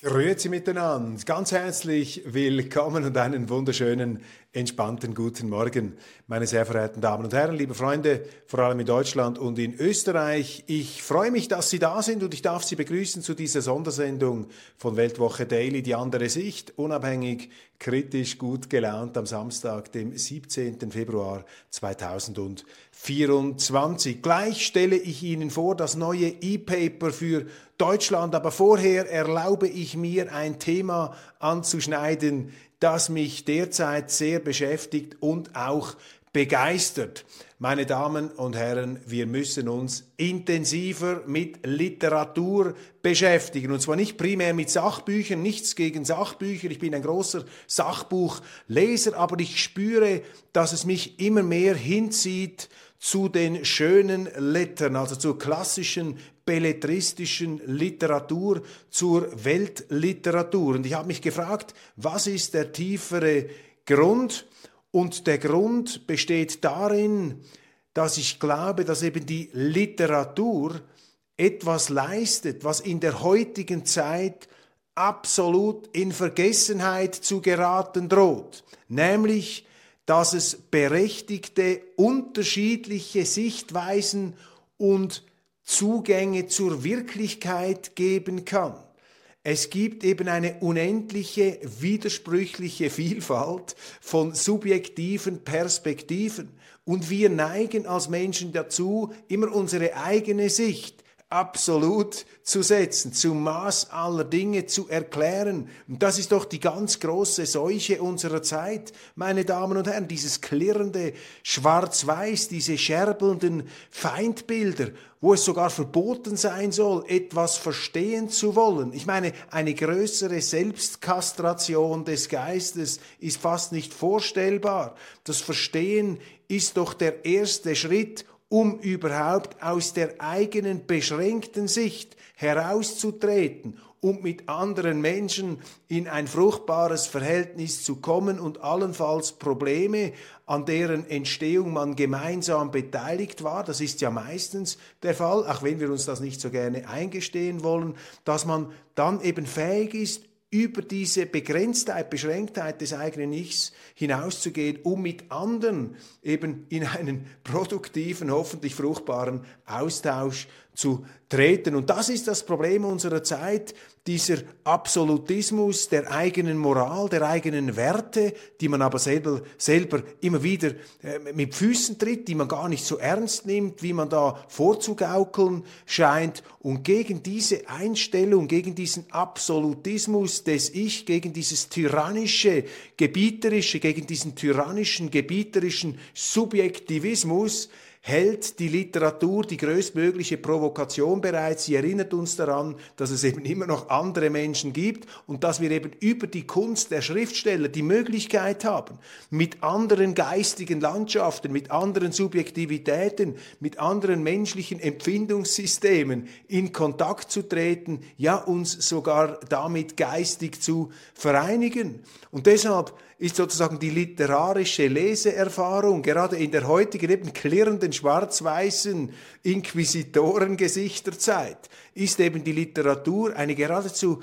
Grüezi miteinander, ganz herzlich willkommen und einen wunderschönen, entspannten guten Morgen, meine sehr verehrten Damen und Herren, liebe Freunde, vor allem in Deutschland und in Österreich. Ich freue mich, dass Sie da sind und ich darf Sie begrüßen zu dieser Sondersendung von Weltwoche Daily, die andere Sicht, unabhängig, kritisch, gut gelaunt am Samstag, dem 17. Februar 2024. Gleich stelle ich Ihnen vor das neue E-Paper für Deutschland, aber vorher erlaube ich mir ein Thema anzuschneiden, das mich derzeit sehr beschäftigt und auch begeistert. Meine Damen und Herren, wir müssen uns intensiver mit Literatur beschäftigen. Und zwar nicht primär mit Sachbüchern, nichts gegen Sachbücher. Ich bin ein großer Sachbuchleser, aber ich spüre, dass es mich immer mehr hinzieht zu den schönen Lettern, also zur klassischen belletristischen Literatur, zur Weltliteratur. Und ich habe mich gefragt, was ist der tiefere Grund? Und der Grund besteht darin, dass ich glaube, dass eben die Literatur etwas leistet, was in der heutigen Zeit absolut in Vergessenheit zu geraten droht, nämlich dass es berechtigte, unterschiedliche Sichtweisen und Zugänge zur Wirklichkeit geben kann. Es gibt eben eine unendliche, widersprüchliche Vielfalt von subjektiven Perspektiven. Und wir neigen als Menschen dazu, immer unsere eigene Sicht absolut zu setzen, zum Maß aller Dinge zu erklären. Und das ist doch die ganz große Seuche unserer Zeit, meine Damen und Herren, dieses klirrende Schwarz-Weiß, diese scherbelnden Feindbilder, wo es sogar verboten sein soll, etwas verstehen zu wollen. Ich meine, eine größere Selbstkastration des Geistes ist fast nicht vorstellbar. Das Verstehen ist doch der erste Schritt, um überhaupt aus der eigenen beschränkten Sicht herauszutreten und mit anderen Menschen in ein fruchtbares Verhältnis zu kommen und allenfalls Probleme, an deren Entstehung man gemeinsam beteiligt war, das ist ja meistens der Fall, auch wenn wir uns das nicht so gerne eingestehen wollen, dass man dann eben fähig ist, über diese Begrenztheit, Beschränktheit des eigenen Ichs hinauszugehen, um mit anderen eben in einen produktiven, hoffentlich fruchtbaren Austausch zu treten. Und das ist das Problem unserer Zeit, dieser Absolutismus der eigenen Moral, der eigenen Werte, die man aber selber, selber immer wieder äh, mit Füßen tritt, die man gar nicht so ernst nimmt, wie man da vorzugaukeln scheint. Und gegen diese Einstellung, gegen diesen Absolutismus des Ich, gegen dieses tyrannische, gebieterische, gegen diesen tyrannischen, gebieterischen Subjektivismus, hält die Literatur die größtmögliche Provokation bereit. Sie erinnert uns daran, dass es eben immer noch andere Menschen gibt und dass wir eben über die Kunst der Schriftsteller die Möglichkeit haben, mit anderen geistigen Landschaften, mit anderen Subjektivitäten, mit anderen menschlichen Empfindungssystemen in Kontakt zu treten, ja uns sogar damit geistig zu vereinigen. Und deshalb ist sozusagen die literarische Leseerfahrung, gerade in der heutigen eben klirrenden schwarz-weißen Inquisitorengesichterzeit, ist eben die Literatur eine geradezu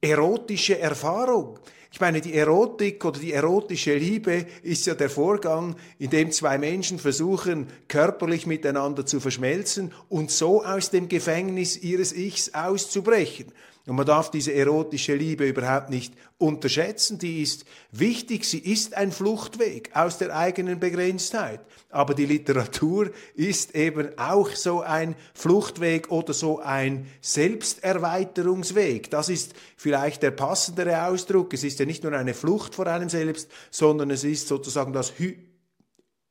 erotische Erfahrung. Ich meine, die Erotik oder die erotische Liebe ist ja der Vorgang, in dem zwei Menschen versuchen, körperlich miteinander zu verschmelzen und so aus dem Gefängnis ihres Ichs auszubrechen. Und man darf diese erotische Liebe überhaupt nicht unterschätzen. Die ist wichtig. Sie ist ein Fluchtweg aus der eigenen Begrenztheit. Aber die Literatur ist eben auch so ein Fluchtweg oder so ein Selbsterweiterungsweg. Das ist vielleicht der passendere Ausdruck. Es ist ja nicht nur eine Flucht vor einem selbst, sondern es ist sozusagen das Hy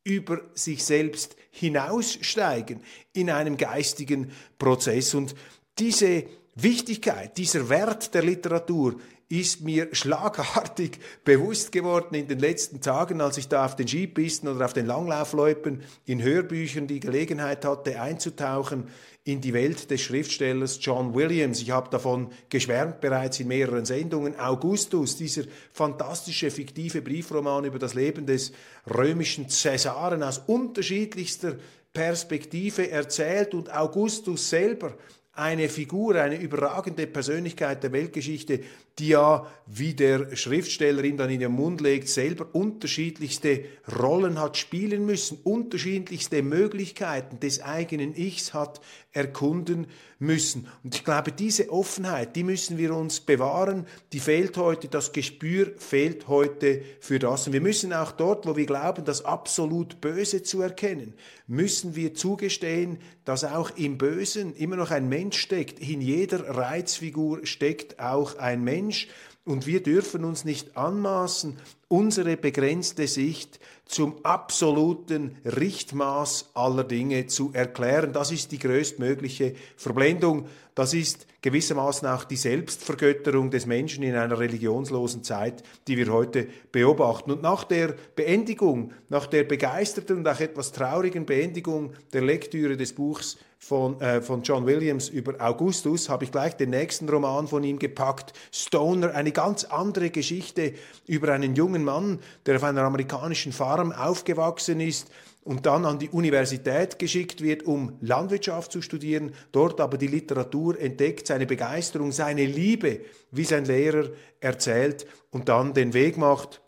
über sich selbst hinaussteigen in einem geistigen Prozess. Und diese Wichtigkeit, dieser Wert der Literatur ist mir schlagartig bewusst geworden in den letzten Tagen, als ich da auf den Skipisten oder auf den Langlaufloipen in Hörbüchern die Gelegenheit hatte, einzutauchen in die Welt des Schriftstellers John Williams. Ich habe davon geschwärmt bereits in mehreren Sendungen. Augustus, dieser fantastische fiktive Briefroman über das Leben des römischen Cäsaren aus unterschiedlichster Perspektive erzählt und Augustus selber eine Figur, eine überragende Persönlichkeit der Weltgeschichte, die ja, wie der Schriftsteller ihm dann in den Mund legt, selber unterschiedlichste Rollen hat spielen müssen, unterschiedlichste Möglichkeiten des eigenen Ichs hat erkunden müssen. Und ich glaube, diese Offenheit, die müssen wir uns bewahren, die fehlt heute, das Gespür fehlt heute für das. Und wir müssen auch dort, wo wir glauben, das absolut Böse zu erkennen, müssen wir zugestehen, dass auch im Bösen immer noch ein Mensch steckt. In jeder Reizfigur steckt auch ein Mensch. Mensch und wir dürfen uns nicht anmaßen, unsere begrenzte Sicht zum absoluten Richtmaß aller Dinge zu erklären. Das ist die größtmögliche Verblendung. Das ist gewissermaßen auch die Selbstvergötterung des Menschen in einer religionslosen Zeit, die wir heute beobachten. Und nach der Beendigung, nach der begeisterten und auch etwas traurigen Beendigung der Lektüre des Buchs von, äh, von John Williams über Augustus habe ich gleich den nächsten Roman von ihm gepackt, Stoner, eine ganz andere Geschichte über einen jungen Mann, der auf einer amerikanischen Farm aufgewachsen ist und dann an die Universität geschickt wird, um Landwirtschaft zu studieren, dort aber die Literatur entdeckt, seine Begeisterung, seine Liebe, wie sein Lehrer erzählt und dann den Weg macht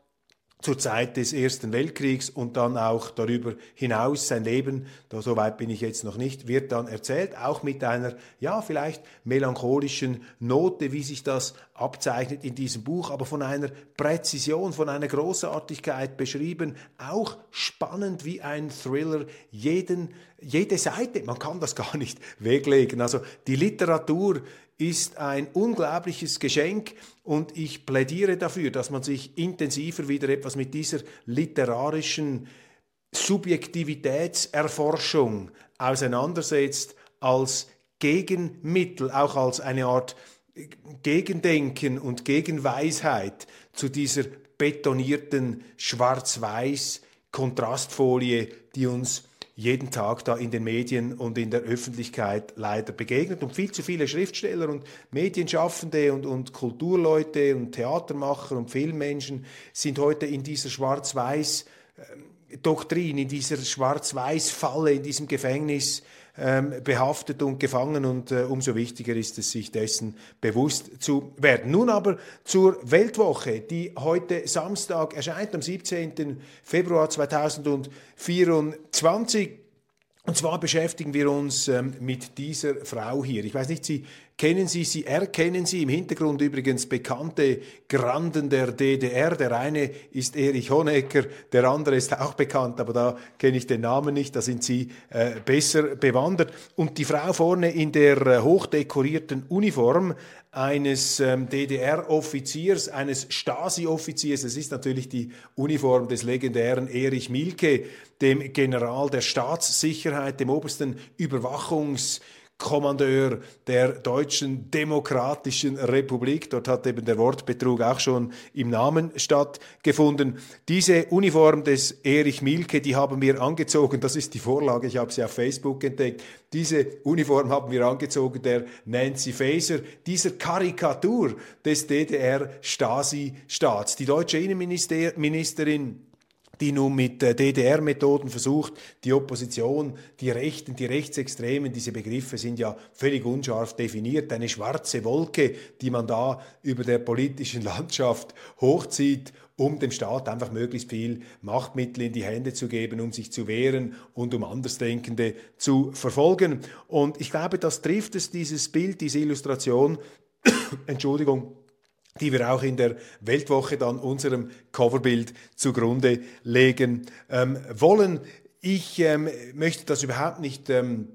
zur Zeit des Ersten Weltkriegs und dann auch darüber hinaus sein Leben, da so weit bin ich jetzt noch nicht, wird dann erzählt, auch mit einer, ja, vielleicht melancholischen Note, wie sich das abzeichnet in diesem Buch, aber von einer Präzision, von einer Großartigkeit beschrieben, auch spannend wie ein Thriller, jeden, jede Seite, man kann das gar nicht weglegen. Also die Literatur ist ein unglaubliches Geschenk und ich plädiere dafür, dass man sich intensiver wieder etwas mit dieser literarischen Subjektivitätserforschung auseinandersetzt als Gegenmittel, auch als eine Art Gegendenken und Gegenweisheit zu dieser betonierten Schwarz-Weiß Kontrastfolie, die uns jeden Tag da in den Medien und in der Öffentlichkeit leider begegnet. Und viel zu viele Schriftsteller und Medienschaffende und, und Kulturleute und Theatermacher und Filmmenschen sind heute in dieser Schwarz-Weiß- Doktrin, in dieser Schwarz-Weiß-Falle, in diesem Gefängnis ähm, behaftet und gefangen und äh, umso wichtiger ist es, sich dessen bewusst zu werden. Nun aber zur Weltwoche, die heute Samstag erscheint, am 17. Februar 2024. Und zwar beschäftigen wir uns ähm, mit dieser Frau hier. Ich weiß nicht, Sie kennen Sie, Sie erkennen Sie im Hintergrund übrigens bekannte Granden der DDR. Der eine ist Erich Honecker, der andere ist auch bekannt, aber da kenne ich den Namen nicht, da sind Sie äh, besser bewandert. Und die Frau vorne in der äh, hochdekorierten Uniform eines ähm, DDR-Offiziers, eines Stasi-Offiziers. Es ist natürlich die Uniform des legendären Erich Mielke, dem General der Staatssicherheit, dem obersten Überwachungs- Kommandeur der Deutschen Demokratischen Republik. Dort hat eben der Wortbetrug auch schon im Namen stattgefunden. Diese Uniform des Erich Mielke, die haben wir angezogen. Das ist die Vorlage. Ich habe sie auf Facebook entdeckt. Diese Uniform haben wir angezogen der Nancy Faeser, dieser Karikatur des DDR-Stasi-Staats. Die deutsche Innenministerin die nun mit DDR-Methoden versucht, die Opposition, die Rechten, die Rechtsextremen, diese Begriffe sind ja völlig unscharf definiert, eine schwarze Wolke, die man da über der politischen Landschaft hochzieht, um dem Staat einfach möglichst viel Machtmittel in die Hände zu geben, um sich zu wehren und um Andersdenkende zu verfolgen. Und ich glaube, das trifft es, dieses Bild, diese Illustration. Entschuldigung, die wir auch in der Weltwoche dann unserem Coverbild zugrunde legen ähm, wollen. Ich ähm, möchte das überhaupt nicht ähm,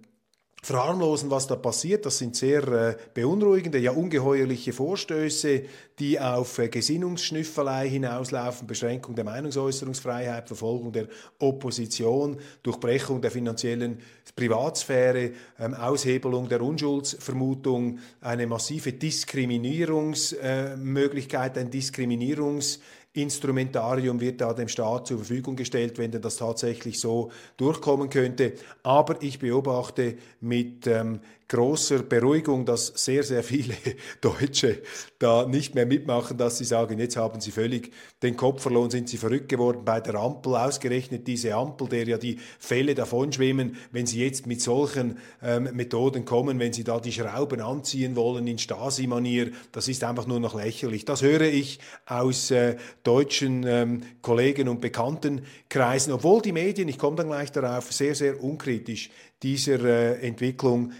verharmlosen, was da passiert. Das sind sehr äh, beunruhigende, ja ungeheuerliche Vorstöße, die auf äh, Gesinnungsschnüffelei hinauslaufen, Beschränkung der Meinungsäußerungsfreiheit, Verfolgung der Opposition, Durchbrechung der finanziellen Privatsphäre, ähm, Aushebelung der Unschuldsvermutung, eine massive Diskriminierungsmöglichkeit, äh, ein Diskriminierungs Instrumentarium wird da dem Staat zur Verfügung gestellt, wenn denn das tatsächlich so durchkommen könnte. Aber ich beobachte mit ähm, großer Beruhigung, dass sehr, sehr viele Deutsche da nicht mehr mitmachen, dass sie sagen, jetzt haben sie völlig den Kopf verloren, sind sie verrückt geworden bei der Ampel, ausgerechnet diese Ampel, der ja die Fälle davonschwimmen, wenn sie jetzt mit solchen ähm, Methoden kommen, wenn sie da die Schrauben anziehen wollen in Stasi-Manier, das ist einfach nur noch lächerlich. Das höre ich aus äh, deutschen ähm, Kollegen und Bekanntenkreisen, obwohl die Medien, ich komme dann gleich darauf, sehr, sehr unkritisch dieser äh, Entwicklung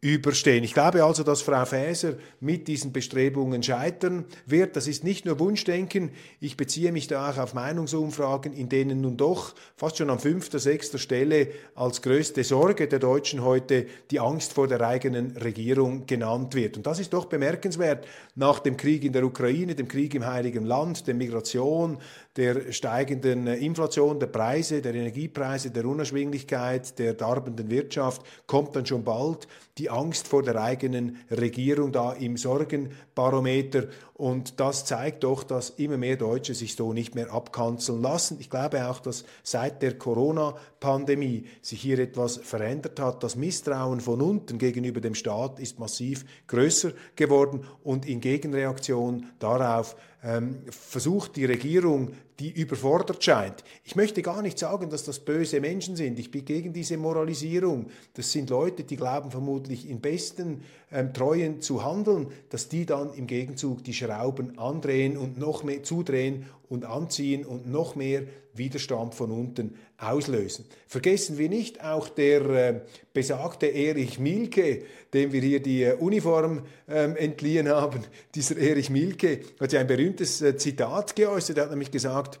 gegenüberstehen. Ich glaube also, dass Frau Faeser mit diesen Bestrebungen scheitern wird. Das ist nicht nur Wunschdenken. Ich beziehe mich da auch auf Meinungsumfragen, in denen nun doch fast schon an fünfter, sechster Stelle als größte Sorge der Deutschen heute die Angst vor der eigenen Regierung genannt wird. Und das ist doch bemerkenswert nach dem Krieg in der Ukraine, dem Krieg im Heiligen Land, der Migration, der steigenden Inflation, der Preise, der Energiepreise, der Unerschwinglichkeit, der darbenden Wirtschaft kommt dann schon bald die Angst vor der eigenen Regierung da im Sorgenbarometer. Und das zeigt doch, dass immer mehr Deutsche sich so nicht mehr abkanzeln lassen. Ich glaube auch, dass seit der Corona-Pandemie sich hier etwas verändert hat. Das Misstrauen von unten gegenüber dem Staat ist massiv größer geworden und in Gegenreaktion darauf ähm, versucht die Regierung, die überfordert scheint. Ich möchte gar nicht sagen, dass das böse Menschen sind. Ich bin gegen diese Moralisierung. Das sind Leute, die glauben vermutlich in besten ähm, Treuen zu handeln, dass die dann im Gegenzug die Schrauben andrehen und noch mehr zudrehen und anziehen und noch mehr Widerstand von unten auslösen. Vergessen wir nicht auch der äh, besagte Erich Milke, dem wir hier die äh, Uniform ähm, entliehen haben. Dieser Erich Milke hat ja ein berühmtes äh, Zitat geäußert, er hat nämlich gesagt,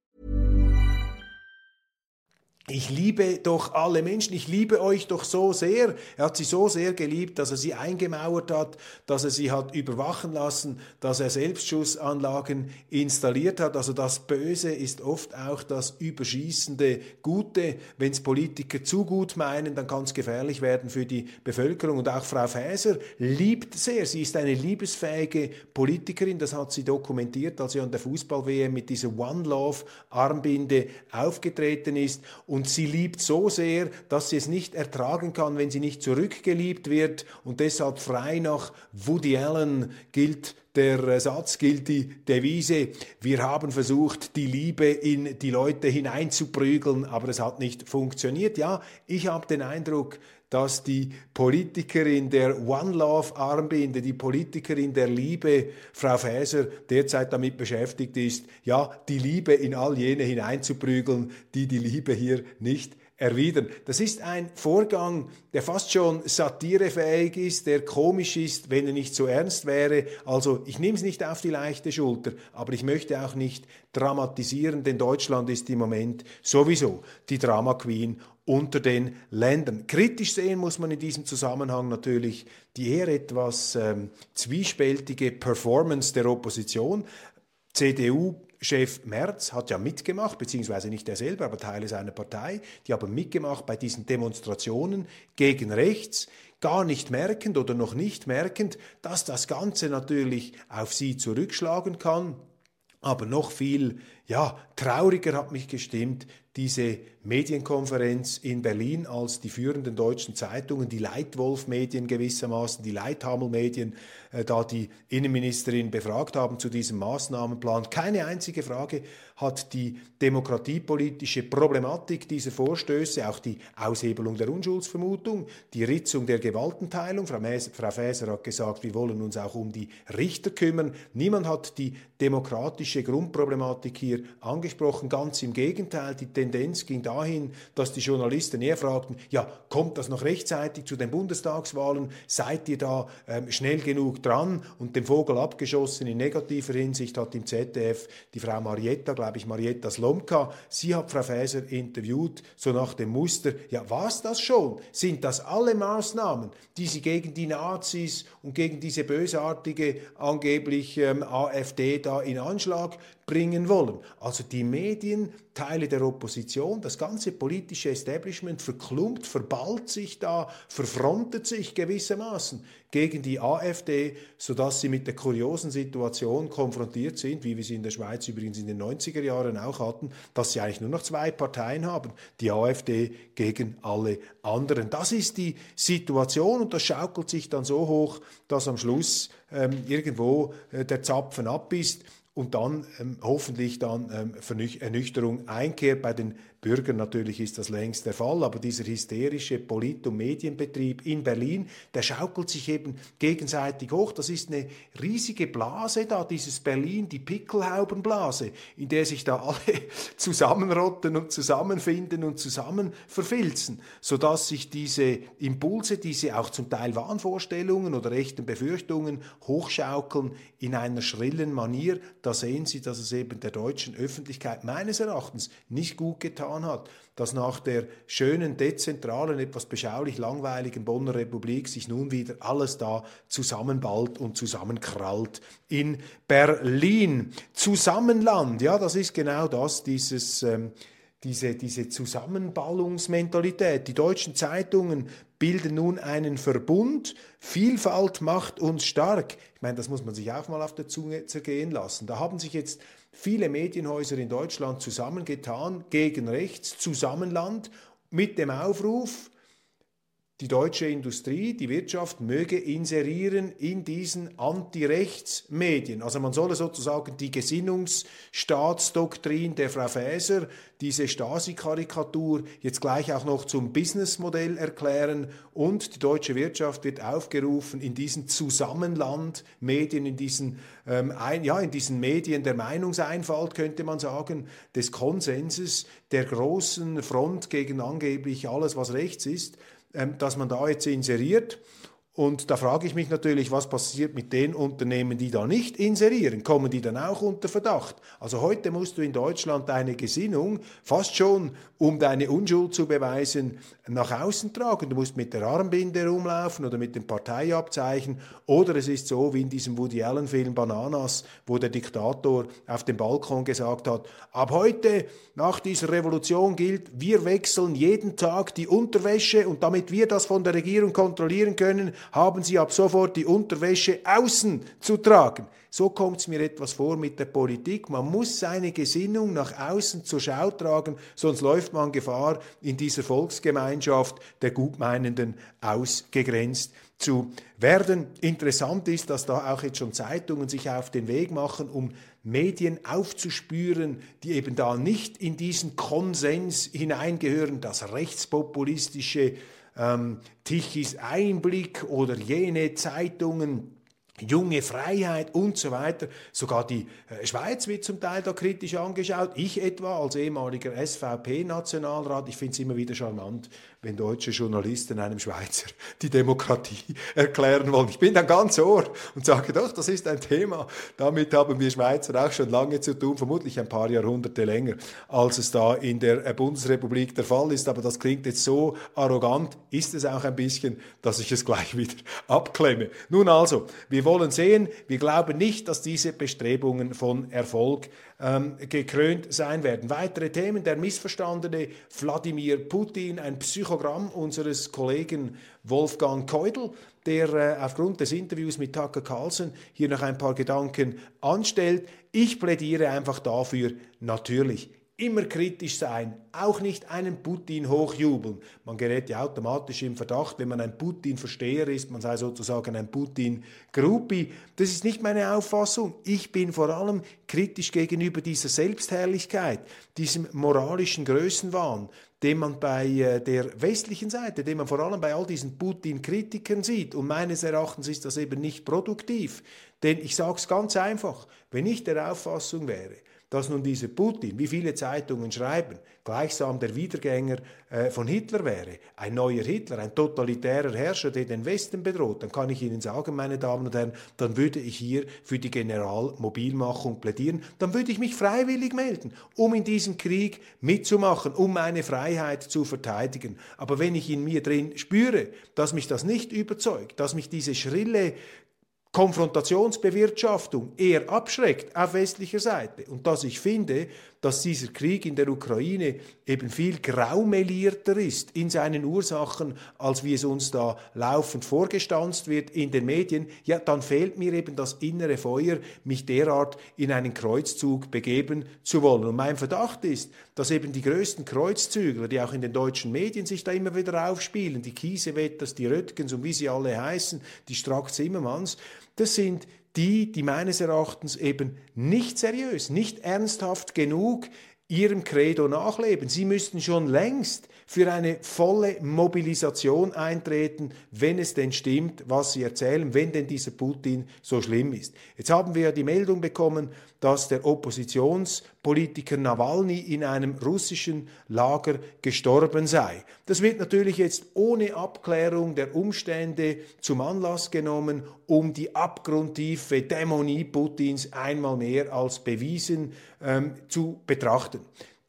Ich liebe doch alle Menschen, ich liebe euch doch so sehr. Er hat sie so sehr geliebt, dass er sie eingemauert hat, dass er sie hat überwachen lassen, dass er Selbstschussanlagen installiert hat. Also das Böse ist oft auch das überschießende Gute. Wenn es Politiker zu gut meinen, dann kann es gefährlich werden für die Bevölkerung. Und auch Frau Faeser liebt sehr. Sie ist eine liebesfähige Politikerin. Das hat sie dokumentiert, als sie an der Fußball-WM mit dieser One Love Armbinde aufgetreten ist. Und und sie liebt so sehr, dass sie es nicht ertragen kann, wenn sie nicht zurückgeliebt wird und deshalb frei nach Woody Allen gilt der Satz gilt die Devise, wir haben versucht, die Liebe in die Leute hineinzuprügeln, aber es hat nicht funktioniert. Ja, ich habe den Eindruck, dass die Politikerin der One Love Armbinde, die Politikerin der Liebe, Frau Faeser, derzeit damit beschäftigt ist, ja, die Liebe in all jene hineinzuprügeln, die die Liebe hier nicht erwidern. Das ist ein Vorgang, der fast schon satirefähig ist, der komisch ist, wenn er nicht so ernst wäre. Also ich nehme es nicht auf die leichte Schulter, aber ich möchte auch nicht dramatisieren, denn Deutschland ist im Moment sowieso die Drama Queen unter den Ländern. Kritisch sehen muss man in diesem Zusammenhang natürlich die eher etwas ähm, zwiespältige Performance der Opposition. CDU Chef Merz hat ja mitgemacht, beziehungsweise nicht er selber, aber Teile seiner Partei, die haben mitgemacht bei diesen Demonstrationen gegen rechts, gar nicht merkend oder noch nicht merkend, dass das Ganze natürlich auf sie zurückschlagen kann. Aber noch viel ja, trauriger hat mich gestimmt diese Medienkonferenz in Berlin, als die führenden deutschen Zeitungen, die Leitwolf-Medien gewissermaßen, die Leithamel-Medien, äh, da die Innenministerin befragt haben zu diesem Maßnahmenplan. Keine einzige Frage hat die demokratiepolitische Problematik dieser Vorstöße, auch die Aushebelung der Unschuldsvermutung, die Ritzung der Gewaltenteilung. Frau, Frau Faeser hat gesagt, wir wollen uns auch um die Richter kümmern. Niemand hat die demokratische Grundproblematik hier angesprochen. Ganz im Gegenteil, die Tendenz ging dahin, dass die Journalisten eher fragten, ja, kommt das noch rechtzeitig zu den Bundestagswahlen? Seid ihr da ähm, schnell genug dran? Und den Vogel abgeschossen in negativer Hinsicht hat im ZDF die Frau Marietta, glaube ich, Marietta Slomka, sie hat Frau Faeser interviewt, so nach dem Muster, ja, war's das schon? Sind das alle Maßnahmen, die sie gegen die Nazis und gegen diese bösartige angeblich ähm, AfD da in Anschlag bringen wollen. Also die Medien, Teile der Opposition, das ganze politische Establishment verklumpt, verballt sich da, verfrontet sich gewissermaßen gegen die AfD, sodass sie mit der kuriosen Situation konfrontiert sind, wie wir sie in der Schweiz übrigens in den 90er Jahren auch hatten, dass sie eigentlich nur noch zwei Parteien haben, die AfD gegen alle anderen. Das ist die Situation und das schaukelt sich dann so hoch, dass am Schluss ähm, irgendwo äh, der Zapfen ab ist und dann ähm, hoffentlich dann ähm, Ernüchterung einkehrt bei den Bürgern natürlich ist das längst der Fall, aber dieser hysterische Polit- und Medienbetrieb in Berlin, der schaukelt sich eben gegenseitig hoch. Das ist eine riesige Blase da, dieses Berlin, die Pickelhaubenblase, in der sich da alle zusammenrotten und zusammenfinden und zusammen verfilzen, sodass sich diese Impulse, diese auch zum Teil Wahnvorstellungen oder echten Befürchtungen hochschaukeln in einer schrillen Manier. Da sehen Sie, dass es eben der deutschen Öffentlichkeit meines Erachtens nicht gut getan getan hat, dass nach der schönen, dezentralen, etwas beschaulich langweiligen Bonner Republik sich nun wieder alles da zusammenballt und zusammenkrallt in Berlin. Zusammenland, ja, das ist genau das, dieses... Ähm, diese, diese Zusammenballungsmentalität. Die deutschen Zeitungen bilden nun einen Verbund. Vielfalt macht uns stark. Ich meine, das muss man sich auch mal auf der Zunge zergehen lassen. Da haben sich jetzt viele Medienhäuser in Deutschland zusammengetan gegen rechts, Zusammenland, mit dem Aufruf, die deutsche Industrie, die Wirtschaft möge inserieren in diesen Anti-Rechts-Medien. Also man solle sozusagen die Gesinnungsstaatsdoktrin der Frau Faeser, diese Stasi-Karikatur jetzt gleich auch noch zum Businessmodell erklären und die deutsche Wirtschaft wird aufgerufen, in diesen Zusammenland-Medien, in diesen, ähm, ein, ja, in diesen Medien der Meinungseinfalt, könnte man sagen, des Konsenses, der großen Front gegen angeblich alles, was rechts ist, dass man da jetzt inseriert. Und da frage ich mich natürlich, was passiert mit den Unternehmen, die da nicht inserieren? Kommen die dann auch unter Verdacht? Also heute musst du in Deutschland deine Gesinnung fast schon, um deine Unschuld zu beweisen, nach außen tragen. Du musst mit der Armbinde rumlaufen oder mit dem Parteiabzeichen. Oder es ist so wie in diesem Woody Allen-Film Bananas, wo der Diktator auf dem Balkon gesagt hat, ab heute, nach dieser Revolution gilt, wir wechseln jeden Tag die Unterwäsche und damit wir das von der Regierung kontrollieren können, haben sie ab sofort die Unterwäsche außen zu tragen. So kommt es mir etwas vor mit der Politik. Man muss seine Gesinnung nach außen zur Schau tragen, sonst läuft man Gefahr, in dieser Volksgemeinschaft der Gutmeinenden ausgegrenzt zu werden. Interessant ist, dass da auch jetzt schon Zeitungen sich auf den Weg machen, um Medien aufzuspüren, die eben da nicht in diesen Konsens hineingehören, das rechtspopulistische ähm, Tichys Einblick oder jene Zeitungen, junge Freiheit und so weiter. Sogar die äh, Schweiz wird zum Teil da kritisch angeschaut. Ich etwa als ehemaliger SVP-Nationalrat, ich finde es immer wieder charmant, wenn deutsche Journalisten einem Schweizer die Demokratie erklären wollen. Ich bin dann ganz ohr und sage doch, das ist ein Thema. Damit haben wir Schweizer auch schon lange zu tun, vermutlich ein paar Jahrhunderte länger, als es da in der äh, Bundesrepublik der Fall ist. Aber das klingt jetzt so arrogant, ist es auch ein bisschen, dass ich es gleich wieder abklemme. Nun also, wir wollen wollen sehen. Wir glauben nicht, dass diese Bestrebungen von Erfolg ähm, gekrönt sein werden. Weitere Themen, der missverstandene Wladimir Putin, ein Psychogramm unseres Kollegen Wolfgang Keudel, der äh, aufgrund des Interviews mit Tucker Carlson hier noch ein paar Gedanken anstellt. Ich plädiere einfach dafür, natürlich immer kritisch sein, auch nicht einen Putin hochjubeln. Man gerät ja automatisch im Verdacht, wenn man ein Putin-Versteher ist, man sei sozusagen ein Putin-Gruppi. Das ist nicht meine Auffassung. Ich bin vor allem kritisch gegenüber dieser Selbstherrlichkeit, diesem moralischen Größenwahn, den man bei äh, der westlichen Seite, den man vor allem bei all diesen Putin-Kritikern sieht. Und meines Erachtens ist das eben nicht produktiv. Denn ich sage es ganz einfach, wenn ich der Auffassung wäre, dass nun dieser Putin, wie viele Zeitungen schreiben, gleichsam der Wiedergänger äh, von Hitler wäre, ein neuer Hitler, ein totalitärer Herrscher, der den Westen bedroht, dann kann ich Ihnen sagen, meine Damen und Herren, dann würde ich hier für die Generalmobilmachung plädieren, dann würde ich mich freiwillig melden, um in diesem Krieg mitzumachen, um meine Freiheit zu verteidigen. Aber wenn ich in mir drin spüre, dass mich das nicht überzeugt, dass mich diese schrille Konfrontationsbewirtschaftung eher abschreckt auf westlicher Seite und dass ich finde, dass dieser Krieg in der Ukraine eben viel graumelierter ist in seinen Ursachen, als wie es uns da laufend vorgestanzt wird in den Medien, ja, dann fehlt mir eben das innere Feuer, mich derart in einen Kreuzzug begeben zu wollen. Und mein Verdacht ist, dass eben die größten Kreuzzügler, die auch in den deutschen Medien sich da immer wieder aufspielen, die Kiesewetters, die Röttgens und wie sie alle heißen, die Strack-Zimmermanns, das sind die, die meines Erachtens eben nicht seriös, nicht ernsthaft genug ihrem Credo nachleben. Sie müssten schon längst für eine volle Mobilisation eintreten, wenn es denn stimmt, was sie erzählen, wenn denn dieser Putin so schlimm ist. Jetzt haben wir die Meldung bekommen, dass der Oppositionspolitiker Nawalny in einem russischen Lager gestorben sei. Das wird natürlich jetzt ohne Abklärung der Umstände zum Anlass genommen, um die abgrundtiefe Dämonie Putins einmal mehr als bewiesen ähm, zu betrachten.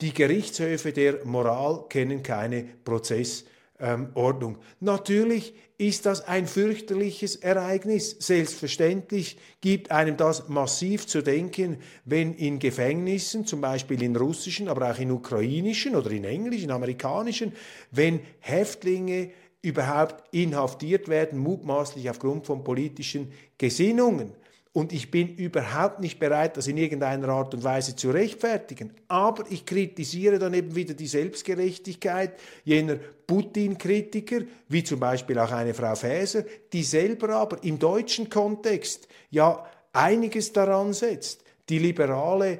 Die Gerichtshöfe der Moral kennen keine Prozessordnung. Ähm, Natürlich ist das ein fürchterliches Ereignis. Selbstverständlich gibt einem das massiv zu denken, wenn in Gefängnissen, zum Beispiel in russischen, aber auch in ukrainischen oder in englischen, amerikanischen, wenn Häftlinge überhaupt inhaftiert werden, mutmaßlich aufgrund von politischen Gesinnungen. Und ich bin überhaupt nicht bereit, das in irgendeiner Art und Weise zu rechtfertigen. Aber ich kritisiere dann eben wieder die Selbstgerechtigkeit jener Putin-Kritiker, wie zum Beispiel auch eine Frau Faeser, die selber aber im deutschen Kontext ja einiges daran setzt, die liberale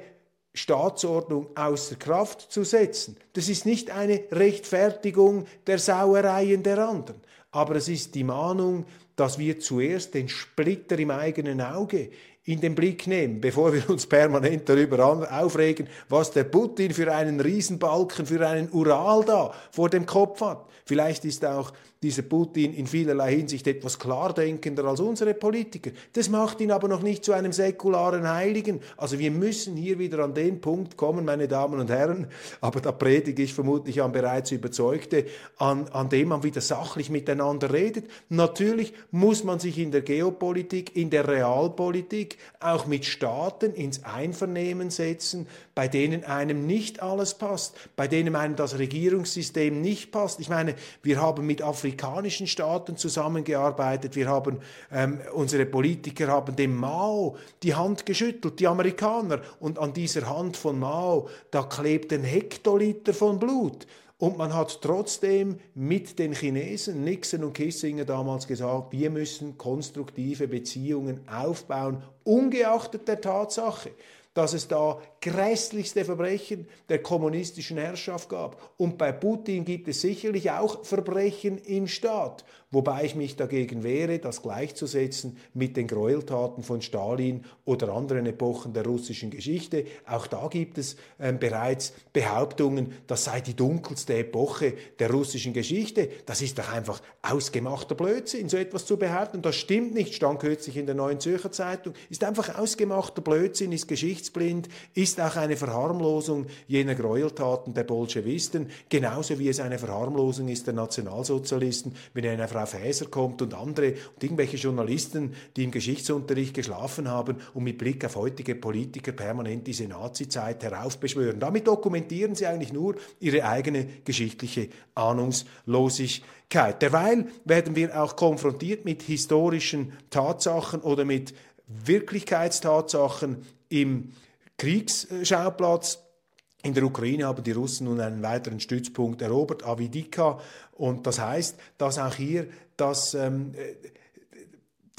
Staatsordnung außer Kraft zu setzen. Das ist nicht eine Rechtfertigung der Sauereien der anderen, aber es ist die Mahnung dass wir zuerst den Splitter im eigenen Auge in den Blick nehmen, bevor wir uns permanent darüber aufregen, was der Putin für einen Riesenbalken, für einen Ural da vor dem Kopf hat. Vielleicht ist auch dieser Putin in vielerlei Hinsicht etwas klardenkender als unsere Politiker. Das macht ihn aber noch nicht zu einem säkularen Heiligen. Also wir müssen hier wieder an den Punkt kommen, meine Damen und Herren, aber da predige ich vermutlich an bereits Überzeugte, an, an dem man wieder sachlich miteinander redet. Natürlich muss man sich in der Geopolitik, in der Realpolitik auch mit Staaten ins Einvernehmen setzen, bei denen einem nicht alles passt, bei denen einem das Regierungssystem nicht passt. Ich meine, wir haben mit afrikanischen Staaten zusammengearbeitet, wir haben, ähm, unsere Politiker haben dem Mao die Hand geschüttelt, die Amerikaner, und an dieser Hand von Mao, da klebten Hektoliter von Blut. Und man hat trotzdem mit den Chinesen, Nixon und Kissinger damals gesagt, wir müssen konstruktive Beziehungen aufbauen, ungeachtet der Tatsache, dass es da grässlichste Verbrechen der kommunistischen Herrschaft gab. Und bei Putin gibt es sicherlich auch Verbrechen im Staat, wobei ich mich dagegen wehre, das gleichzusetzen mit den Gräueltaten von Stalin oder anderen Epochen der russischen Geschichte. Auch da gibt es äh, bereits Behauptungen, das sei die dunkelste Epoche der russischen Geschichte. Das ist doch einfach ausgemachter Blödsinn, so etwas zu behaupten. Das stimmt nicht, stand kürzlich in der Neuen Zürcher Zeitung. Ist einfach ausgemachter Blödsinn, ist Geschichte geschichtsblind, ist auch eine Verharmlosung jener Gräueltaten der Bolschewisten, genauso wie es eine Verharmlosung ist der Nationalsozialisten, wenn eine Frau Faeser kommt und andere und irgendwelche Journalisten, die im Geschichtsunterricht geschlafen haben und mit Blick auf heutige Politiker permanent diese Nazizeit heraufbeschwören. Damit dokumentieren sie eigentlich nur ihre eigene geschichtliche Ahnungslosigkeit. Derweil werden wir auch konfrontiert mit historischen Tatsachen oder mit Wirklichkeitstatsachen im Kriegsschauplatz. In der Ukraine haben die Russen nun einen weiteren Stützpunkt erobert, Avidika. Und das heißt, dass auch hier das ähm,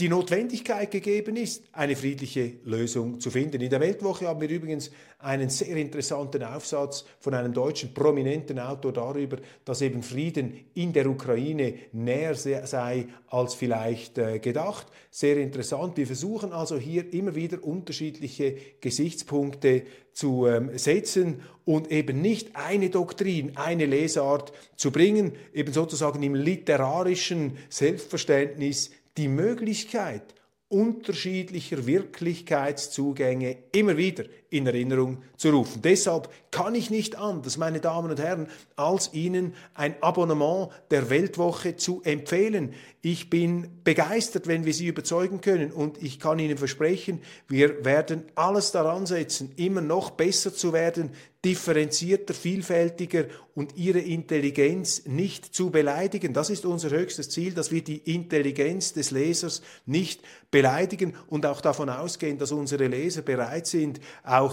die Notwendigkeit gegeben ist, eine friedliche Lösung zu finden. In der Weltwoche haben wir übrigens einen sehr interessanten Aufsatz von einem deutschen prominenten Autor darüber, dass eben Frieden in der Ukraine näher sei als vielleicht äh, gedacht. Sehr interessant. Wir versuchen also hier immer wieder unterschiedliche Gesichtspunkte zu ähm, setzen und eben nicht eine Doktrin, eine Lesart zu bringen, eben sozusagen im literarischen Selbstverständnis die Möglichkeit unterschiedlicher Wirklichkeitszugänge immer wieder in Erinnerung zu rufen. Deshalb kann ich nicht anders, meine Damen und Herren, als Ihnen ein Abonnement der Weltwoche zu empfehlen. Ich bin begeistert, wenn wir Sie überzeugen können und ich kann Ihnen versprechen, wir werden alles daran setzen, immer noch besser zu werden, differenzierter, vielfältiger und ihre Intelligenz nicht zu beleidigen. Das ist unser höchstes Ziel, dass wir die Intelligenz des Lesers nicht beleidigen und auch davon ausgehen, dass unsere Leser bereit sind, auch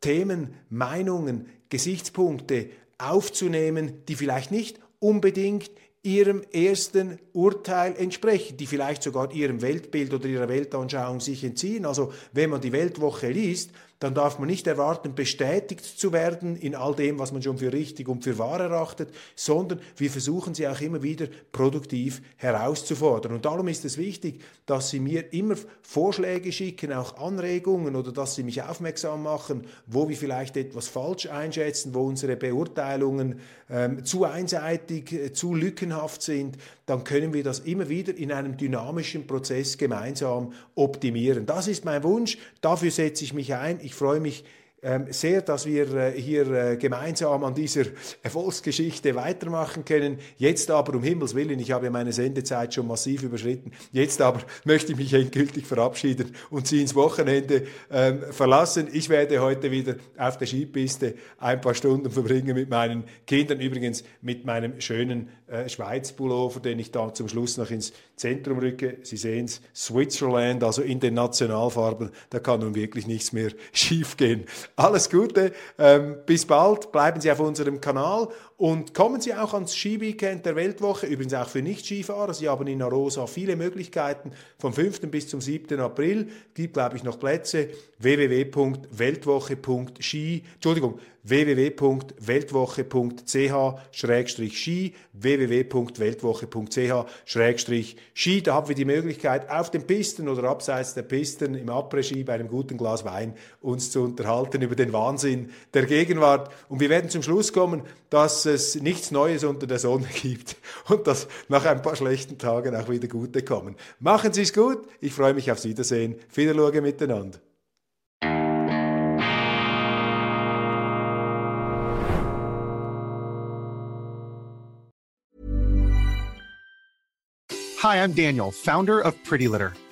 Themen, Meinungen, Gesichtspunkte aufzunehmen, die vielleicht nicht unbedingt ihrem ersten Urteil entsprechen, die vielleicht sogar ihrem Weltbild oder ihrer Weltanschauung sich entziehen. Also wenn man die Weltwoche liest, dann darf man nicht erwarten, bestätigt zu werden in all dem, was man schon für richtig und für wahr erachtet, sondern wir versuchen sie auch immer wieder produktiv herauszufordern. Und darum ist es wichtig, dass Sie mir immer Vorschläge schicken, auch Anregungen oder dass Sie mich aufmerksam machen, wo wir vielleicht etwas falsch einschätzen, wo unsere Beurteilungen ähm, zu einseitig, äh, zu lückenhaft sind, dann können wir das immer wieder in einem dynamischen Prozess gemeinsam optimieren. Das ist mein Wunsch, dafür setze ich mich ein. Ich freue mich sehr, dass wir äh, hier äh, gemeinsam an dieser Erfolgsgeschichte weitermachen können. Jetzt aber, um Himmels Willen, ich habe meine Sendezeit schon massiv überschritten, jetzt aber möchte ich mich endgültig verabschieden und Sie ins Wochenende ähm, verlassen. Ich werde heute wieder auf der Skipiste ein paar Stunden verbringen mit meinen Kindern, übrigens mit meinem schönen äh, Schweiz-Pullover, den ich dann zum Schluss noch ins Zentrum rücke. Sie sehen es, Switzerland, also in den Nationalfarben, da kann nun wirklich nichts mehr schiefgehen. Alles Gute, ähm, bis bald, bleiben Sie auf unserem Kanal und kommen Sie auch ans Skiweekend der Weltwoche, übrigens auch für Nicht-Skifahrer. Sie haben in Arosa viele Möglichkeiten. Vom 5. bis zum 7. April gibt, glaube ich, noch Plätze. www.weltwoche.ski, Entschuldigung, www.weltwoche.ch-ski, www.weltwoche.ch-ski. Da haben wir die Möglichkeit, auf den Pisten oder abseits der Pisten im Après-Ski bei einem guten Glas Wein uns zu unterhalten über den Wahnsinn der Gegenwart. Und wir werden zum Schluss kommen, dass es nichts Neues unter der Sonne gibt und dass nach ein paar schlechten Tagen auch wieder gute kommen. Machen Sie es gut. Ich freue mich aufs Wiedersehen. Viele miteinander. Hi, I'm Daniel, founder of Pretty Litter.